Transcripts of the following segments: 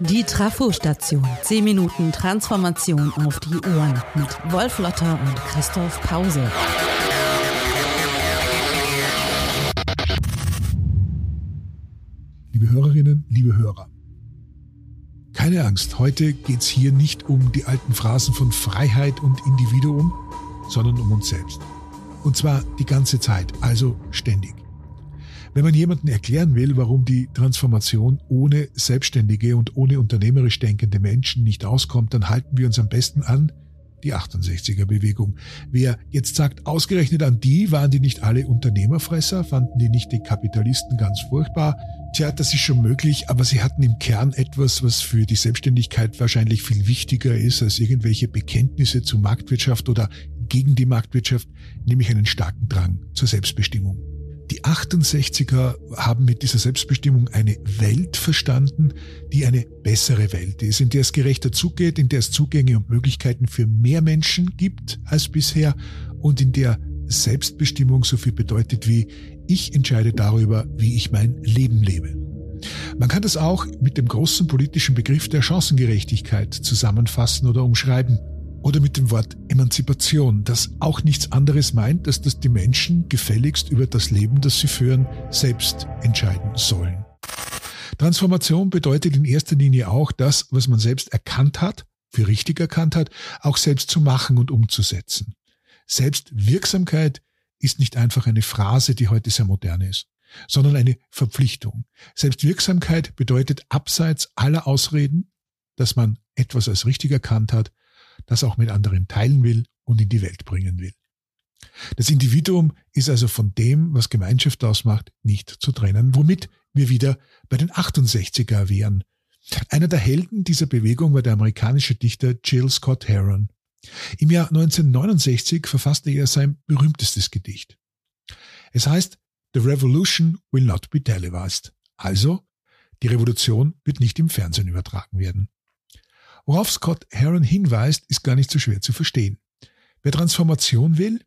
Die Trafo-Station. 10 Minuten Transformation auf die Ohren mit Wolf Lotter und Christoph Pause. Liebe Hörerinnen, liebe Hörer. Keine Angst, heute geht es hier nicht um die alten Phrasen von Freiheit und Individuum, sondern um uns selbst. Und zwar die ganze Zeit, also ständig. Wenn man jemanden erklären will, warum die Transformation ohne selbstständige und ohne unternehmerisch denkende Menschen nicht auskommt, dann halten wir uns am besten an die 68er Bewegung. Wer jetzt sagt, ausgerechnet an die, waren die nicht alle Unternehmerfresser, fanden die nicht die Kapitalisten ganz furchtbar? Tja, das ist schon möglich, aber sie hatten im Kern etwas, was für die Selbstständigkeit wahrscheinlich viel wichtiger ist als irgendwelche Bekenntnisse zur Marktwirtschaft oder gegen die Marktwirtschaft, nämlich einen starken Drang zur Selbstbestimmung. Die 68er haben mit dieser Selbstbestimmung eine Welt verstanden, die eine bessere Welt ist, in der es gerechter zugeht, in der es Zugänge und Möglichkeiten für mehr Menschen gibt als bisher und in der Selbstbestimmung so viel bedeutet wie ich entscheide darüber, wie ich mein Leben lebe. Man kann das auch mit dem großen politischen Begriff der Chancengerechtigkeit zusammenfassen oder umschreiben oder mit dem Wort Emanzipation, das auch nichts anderes meint, als dass die Menschen gefälligst über das Leben, das sie führen, selbst entscheiden sollen. Transformation bedeutet in erster Linie auch das, was man selbst erkannt hat, für richtig erkannt hat, auch selbst zu machen und umzusetzen. Selbstwirksamkeit ist nicht einfach eine Phrase, die heute sehr modern ist, sondern eine Verpflichtung. Selbstwirksamkeit bedeutet abseits aller Ausreden, dass man etwas als richtig erkannt hat, das auch mit anderen teilen will und in die Welt bringen will. Das Individuum ist also von dem, was Gemeinschaft ausmacht, nicht zu trennen, womit wir wieder bei den 68er wären. Einer der Helden dieser Bewegung war der amerikanische Dichter Jill Scott Heron. Im Jahr 1969 verfasste er sein berühmtestes Gedicht. Es heißt, The Revolution will not be televised. Also, die Revolution wird nicht im Fernsehen übertragen werden. Worauf Scott Heron hinweist, ist gar nicht so schwer zu verstehen. Wer Transformation will,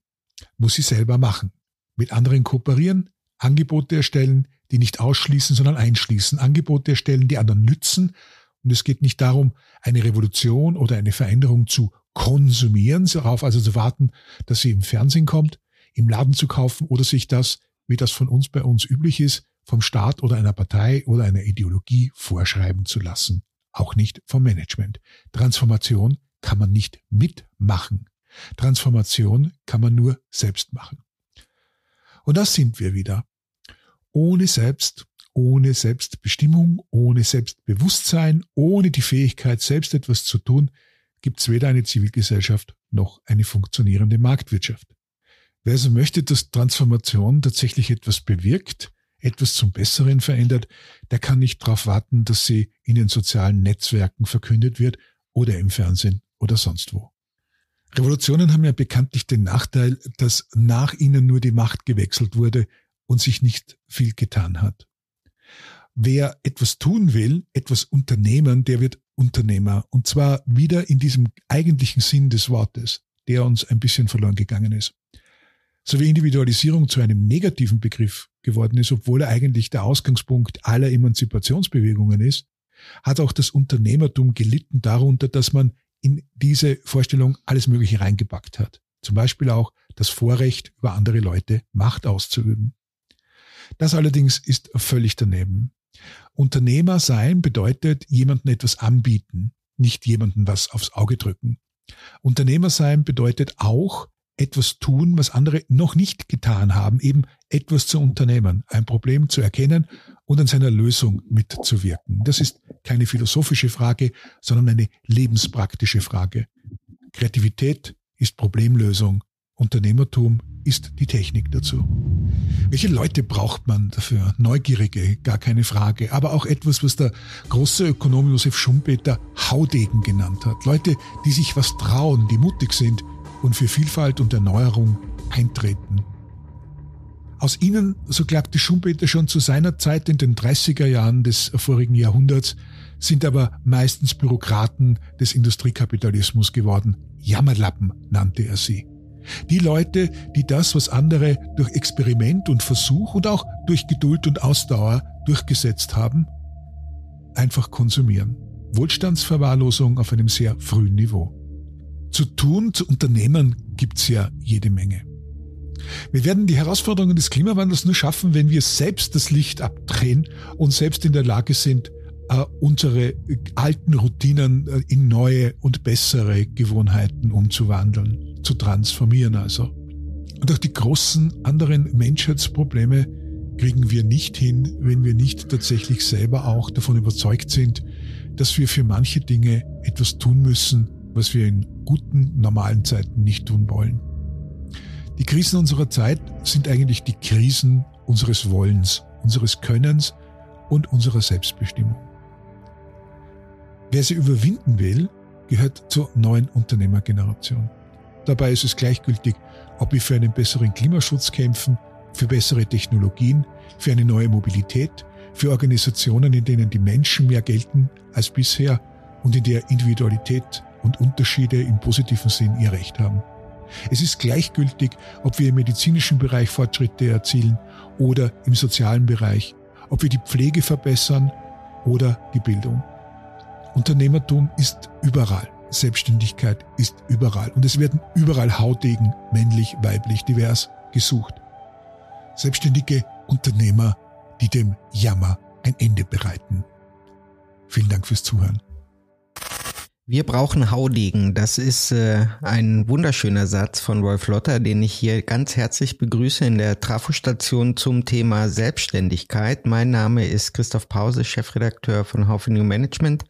muss sie selber machen. Mit anderen kooperieren, Angebote erstellen, die nicht ausschließen, sondern einschließen. Angebote erstellen, die anderen nützen. Und es geht nicht darum, eine Revolution oder eine Veränderung zu konsumieren, darauf also zu warten, dass sie im Fernsehen kommt, im Laden zu kaufen oder sich das, wie das von uns bei uns üblich ist, vom Staat oder einer Partei oder einer Ideologie vorschreiben zu lassen auch nicht vom Management. Transformation kann man nicht mitmachen. Transformation kann man nur selbst machen. Und das sind wir wieder. Ohne Selbst, ohne Selbstbestimmung, ohne Selbstbewusstsein, ohne die Fähigkeit, selbst etwas zu tun, gibt es weder eine Zivilgesellschaft noch eine funktionierende Marktwirtschaft. Wer also möchte, dass Transformation tatsächlich etwas bewirkt, etwas zum Besseren verändert, der kann nicht darauf warten, dass sie in den sozialen Netzwerken verkündet wird oder im Fernsehen oder sonst wo. Revolutionen haben ja bekanntlich den Nachteil, dass nach ihnen nur die Macht gewechselt wurde und sich nicht viel getan hat. Wer etwas tun will, etwas unternehmen, der wird Unternehmer. Und zwar wieder in diesem eigentlichen Sinn des Wortes, der uns ein bisschen verloren gegangen ist so wie Individualisierung zu einem negativen Begriff geworden ist, obwohl er eigentlich der Ausgangspunkt aller Emanzipationsbewegungen ist, hat auch das Unternehmertum gelitten darunter, dass man in diese Vorstellung alles Mögliche reingepackt hat. Zum Beispiel auch das Vorrecht, über andere Leute Macht auszuüben. Das allerdings ist völlig daneben. Unternehmer sein bedeutet jemandem etwas anbieten, nicht jemandem was aufs Auge drücken. Unternehmer sein bedeutet auch, etwas tun, was andere noch nicht getan haben, eben etwas zu unternehmen, ein Problem zu erkennen und an seiner Lösung mitzuwirken. Das ist keine philosophische Frage, sondern eine lebenspraktische Frage. Kreativität ist Problemlösung. Unternehmertum ist die Technik dazu. Welche Leute braucht man dafür? Neugierige, gar keine Frage. Aber auch etwas, was der große Ökonom Josef Schumpeter Haudegen genannt hat. Leute, die sich was trauen, die mutig sind, und für Vielfalt und Erneuerung eintreten. Aus ihnen, so glaubte Schumpeter schon zu seiner Zeit in den 30er Jahren des vorigen Jahrhunderts, sind aber meistens Bürokraten des Industriekapitalismus geworden. Jammerlappen nannte er sie. Die Leute, die das, was andere durch Experiment und Versuch und auch durch Geduld und Ausdauer durchgesetzt haben, einfach konsumieren. Wohlstandsverwahrlosung auf einem sehr frühen Niveau. Zu tun, zu unternehmen gibt's ja jede Menge. Wir werden die Herausforderungen des Klimawandels nur schaffen, wenn wir selbst das Licht abdrehen und selbst in der Lage sind, äh, unsere alten Routinen äh, in neue und bessere Gewohnheiten umzuwandeln, zu transformieren also. Und auch die großen anderen Menschheitsprobleme kriegen wir nicht hin, wenn wir nicht tatsächlich selber auch davon überzeugt sind, dass wir für manche Dinge etwas tun müssen, was wir in guten, normalen Zeiten nicht tun wollen. Die Krisen unserer Zeit sind eigentlich die Krisen unseres Wollens, unseres Könnens und unserer Selbstbestimmung. Wer sie überwinden will, gehört zur neuen Unternehmergeneration. Dabei ist es gleichgültig, ob wir für einen besseren Klimaschutz kämpfen, für bessere Technologien, für eine neue Mobilität, für Organisationen, in denen die Menschen mehr gelten als bisher und in der Individualität und Unterschiede im positiven Sinn ihr Recht haben. Es ist gleichgültig, ob wir im medizinischen Bereich Fortschritte erzielen oder im sozialen Bereich, ob wir die Pflege verbessern oder die Bildung. Unternehmertum ist überall. Selbstständigkeit ist überall. Und es werden überall Hautegen, männlich, weiblich, divers, gesucht. Selbstständige Unternehmer, die dem Jammer ein Ende bereiten. Vielen Dank fürs Zuhören. Wir brauchen Haudegen. Das ist äh, ein wunderschöner Satz von Wolf Lotter, den ich hier ganz herzlich begrüße in der Trafostation zum Thema Selbstständigkeit. Mein Name ist Christoph Pause, Chefredakteur von Haufe New Management.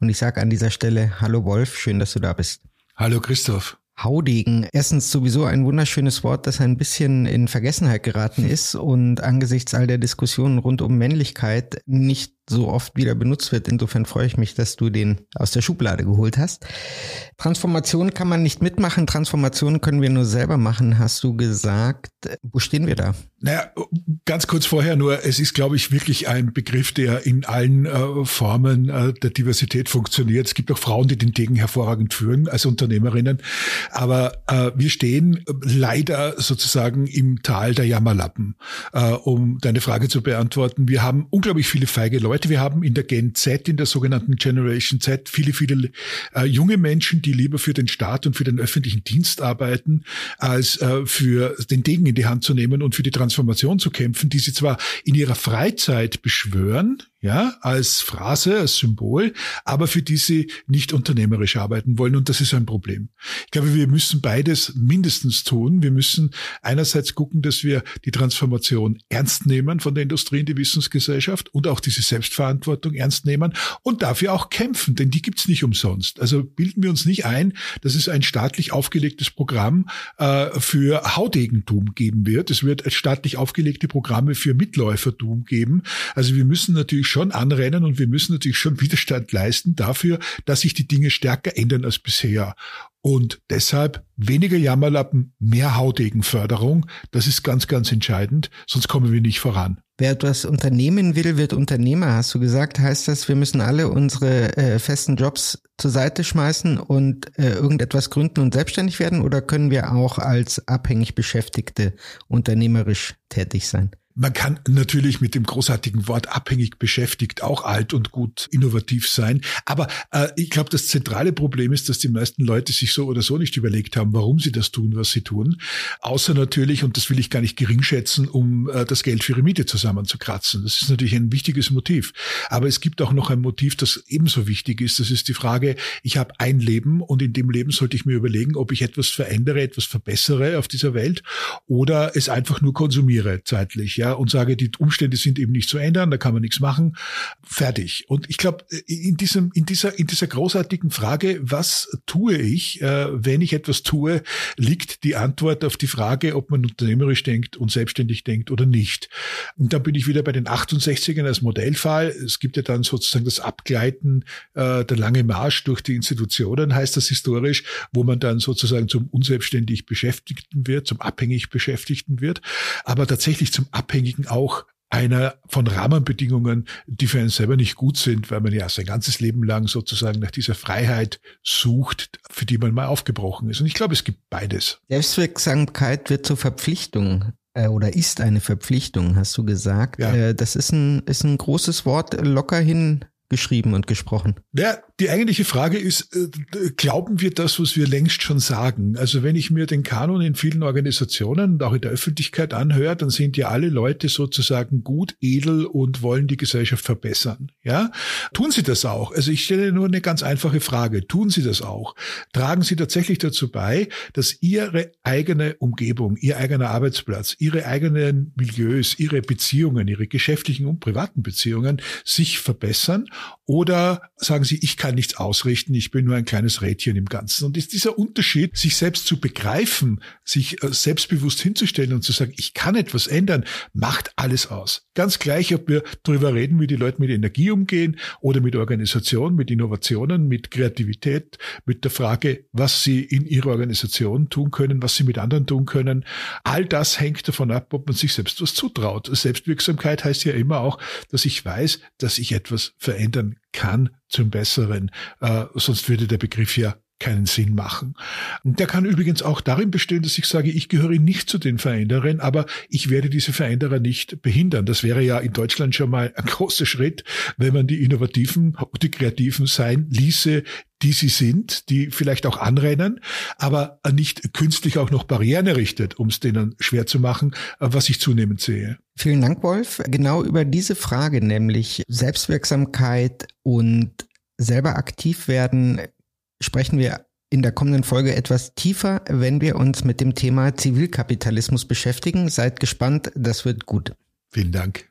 Und ich sage an dieser Stelle Hallo Wolf, schön, dass du da bist. Hallo Christoph. Haudegen. Erstens sowieso ein wunderschönes Wort, das ein bisschen in Vergessenheit geraten ist und angesichts all der Diskussionen rund um Männlichkeit nicht so oft wieder benutzt wird. Insofern freue ich mich, dass du den aus der Schublade geholt hast. Transformation kann man nicht mitmachen, Transformation können wir nur selber machen, hast du gesagt. Wo stehen wir da? Naja, ganz kurz vorher nur, es ist, glaube ich, wirklich ein Begriff, der in allen äh, Formen äh, der Diversität funktioniert. Es gibt auch Frauen, die den Degen hervorragend führen als Unternehmerinnen. Aber äh, wir stehen leider sozusagen im Tal der Jammerlappen, äh, um deine Frage zu beantworten. Wir haben unglaublich viele feige Leute Leute. Wir haben in der Gen Z, in der sogenannten Generation Z, viele, viele äh, junge Menschen, die lieber für den Staat und für den öffentlichen Dienst arbeiten, als äh, für den Degen in die Hand zu nehmen und für die Transformation zu kämpfen, die sie zwar in ihrer Freizeit beschwören, ja, als Phrase, als Symbol, aber für die sie nicht unternehmerisch arbeiten wollen. Und das ist ein Problem. Ich glaube, wir müssen beides mindestens tun. Wir müssen einerseits gucken, dass wir die Transformation ernst nehmen von der Industrie in die Wissensgesellschaft und auch diese Selbstverantwortung ernst nehmen und dafür auch kämpfen, denn die gibt's nicht umsonst. Also bilden wir uns nicht ein, dass es ein staatlich aufgelegtes Programm äh, für Haudegentum geben wird. Es wird staatlich aufgelegte Programme für Mitläufertum geben. Also wir müssen natürlich schon anrennen und wir müssen natürlich schon Widerstand leisten dafür, dass sich die Dinge stärker ändern als bisher. Und deshalb weniger Jammerlappen, mehr Hautegenförderung. Das ist ganz, ganz entscheidend, sonst kommen wir nicht voran. Wer etwas unternehmen will, wird Unternehmer, hast du gesagt. Heißt das, wir müssen alle unsere äh, festen Jobs zur Seite schmeißen und äh, irgendetwas gründen und selbstständig werden? Oder können wir auch als abhängig Beschäftigte unternehmerisch tätig sein? Man kann natürlich mit dem großartigen Wort abhängig beschäftigt auch alt und gut innovativ sein. Aber äh, ich glaube, das zentrale Problem ist, dass die meisten Leute sich so oder so nicht überlegt haben, warum sie das tun, was sie tun. Außer natürlich, und das will ich gar nicht gering schätzen, um äh, das Geld für ihre Miete zusammenzukratzen. Das ist natürlich ein wichtiges Motiv. Aber es gibt auch noch ein Motiv, das ebenso wichtig ist. Das ist die Frage, ich habe ein Leben und in dem Leben sollte ich mir überlegen, ob ich etwas verändere, etwas verbessere auf dieser Welt oder es einfach nur konsumiere zeitlich. Ja, und sage, die Umstände sind eben nicht zu ändern, da kann man nichts machen. Fertig. Und ich glaube, in diesem, in dieser, in dieser großartigen Frage, was tue ich, äh, wenn ich etwas tue, liegt die Antwort auf die Frage, ob man unternehmerisch denkt und selbstständig denkt oder nicht. Und dann bin ich wieder bei den 68ern als Modellfall. Es gibt ja dann sozusagen das Abgleiten, äh, der lange Marsch durch die Institutionen, heißt das historisch, wo man dann sozusagen zum unselbstständig Beschäftigten wird, zum abhängig Beschäftigten wird, aber tatsächlich zum abhängig Abhängigen auch einer von Rahmenbedingungen, die für einen selber nicht gut sind, weil man ja sein ganzes Leben lang sozusagen nach dieser Freiheit sucht, für die man mal aufgebrochen ist. Und ich glaube, es gibt beides. Selbstwirksamkeit wird zur Verpflichtung. äh, oder ist eine Verpflichtung, hast du gesagt. Ja. Äh, das ist ein, ist ein großes Wort, locker hin geschrieben und gesprochen. Ja, die eigentliche Frage ist, äh, glauben wir das, was wir längst schon sagen? Also wenn ich mir den Kanon in vielen Organisationen und auch in der Öffentlichkeit anhöre, dann sind ja alle Leute sozusagen gut, edel und wollen die Gesellschaft verbessern. Ja, tun sie das auch? Also ich stelle nur eine ganz einfache Frage. Tun sie das auch? Tragen sie tatsächlich dazu bei, dass ihre eigene Umgebung, ihr eigener Arbeitsplatz, ihre eigenen Milieus, ihre Beziehungen, ihre geschäftlichen und privaten Beziehungen sich verbessern? Oder sagen Sie, ich kann nichts ausrichten, ich bin nur ein kleines Rädchen im Ganzen. Und ist dieser Unterschied, sich selbst zu begreifen, sich äh, selbstbewusst hinzustellen und zu sagen, ich kann etwas ändern, macht alles aus. Ganz gleich, ob wir darüber reden, wie die Leute mit Energie umgehen oder mit Organisation, mit Innovationen, mit Kreativität, mit der Frage, was sie in ihrer Organisation tun können, was sie mit anderen tun können. All das hängt davon ab, ob man sich selbst was zutraut. Selbstwirksamkeit heißt ja immer auch, dass ich weiß, dass ich etwas verändern verändern kann zum Besseren. Äh, sonst würde der Begriff ja keinen Sinn machen. Und der kann übrigens auch darin bestehen, dass ich sage, ich gehöre nicht zu den Veränderern, aber ich werde diese Veränderer nicht behindern. Das wäre ja in Deutschland schon mal ein großer Schritt, wenn man die Innovativen und die Kreativen sein ließe, die sie sind, die vielleicht auch anrennen, aber nicht künstlich auch noch Barrieren errichtet, um es denen schwer zu machen, was ich zunehmend sehe. Vielen Dank, Wolf. Genau über diese Frage, nämlich Selbstwirksamkeit und selber aktiv werden, sprechen wir in der kommenden Folge etwas tiefer, wenn wir uns mit dem Thema Zivilkapitalismus beschäftigen. Seid gespannt, das wird gut. Vielen Dank.